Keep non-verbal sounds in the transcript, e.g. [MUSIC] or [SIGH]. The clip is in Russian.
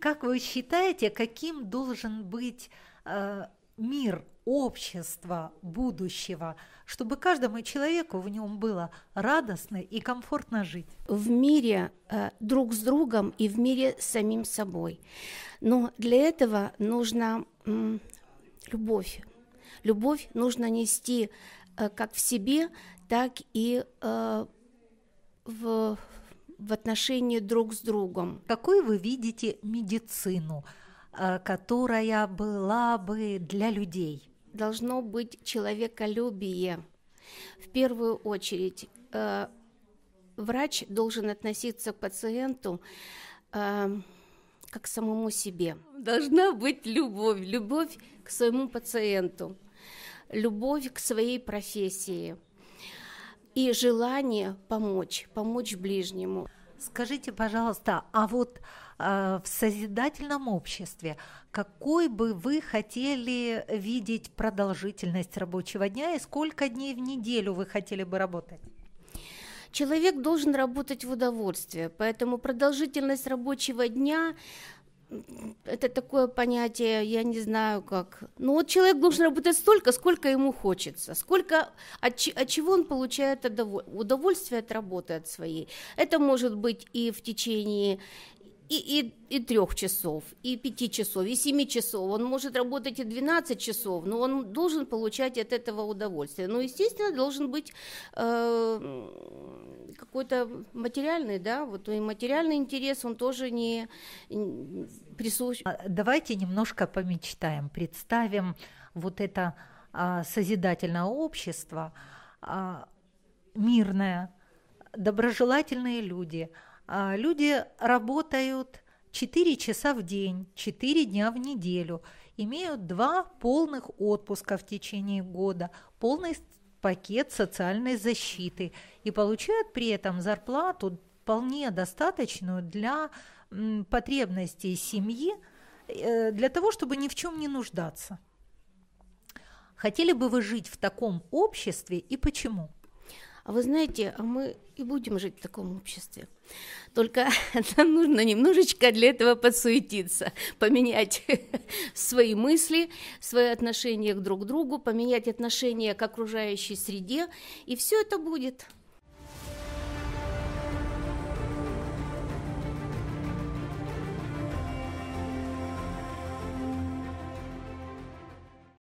Как вы считаете, каким должен быть э, мир, общество будущего, чтобы каждому человеку в нем было радостно и комфортно жить? В мире э, друг с другом и в мире с самим собой. Но для этого нужна э, любовь. Любовь нужно нести э, как в себе, так и э, в в отношении друг с другом. Какой вы видите медицину, э, которая была бы для людей? Должно быть человеколюбие. В первую очередь, э, врач должен относиться к пациенту э, как к самому себе. Должна быть любовь, любовь к своему пациенту, любовь к своей профессии – и желание помочь, помочь ближнему. Скажите, пожалуйста, а вот э, в созидательном обществе какой бы вы хотели видеть продолжительность рабочего дня и сколько дней в неделю вы хотели бы работать? Человек должен работать в удовольствие, поэтому продолжительность рабочего дня это такое понятие, я не знаю как. Ну вот человек должен работать столько, сколько ему хочется, сколько от, от чего он получает удовольствие от работы от своей. Это может быть и в течение и, и, и трех часов, и пяти часов, и семи часов. Он может работать и 12 часов, но он должен получать от этого удовольствие. Но, естественно, должен быть э, какой-то материальный, да, вот и материальный интерес, он тоже не, не присущ. А, давайте немножко помечтаем, представим вот это а, созидательное общество, а, мирное, доброжелательные люди – люди работают 4 часа в день, 4 дня в неделю, имеют два полных отпуска в течение года, полный пакет социальной защиты и получают при этом зарплату вполне достаточную для потребностей семьи, э, для того, чтобы ни в чем не нуждаться. Хотели бы вы жить в таком обществе и почему? А вы знаете, а мы и будем жить в таком обществе. Только [LAUGHS] нам нужно немножечко для этого подсуетиться, поменять [LAUGHS] свои мысли, свои отношения к друг другу, поменять отношения к окружающей среде, и все это будет.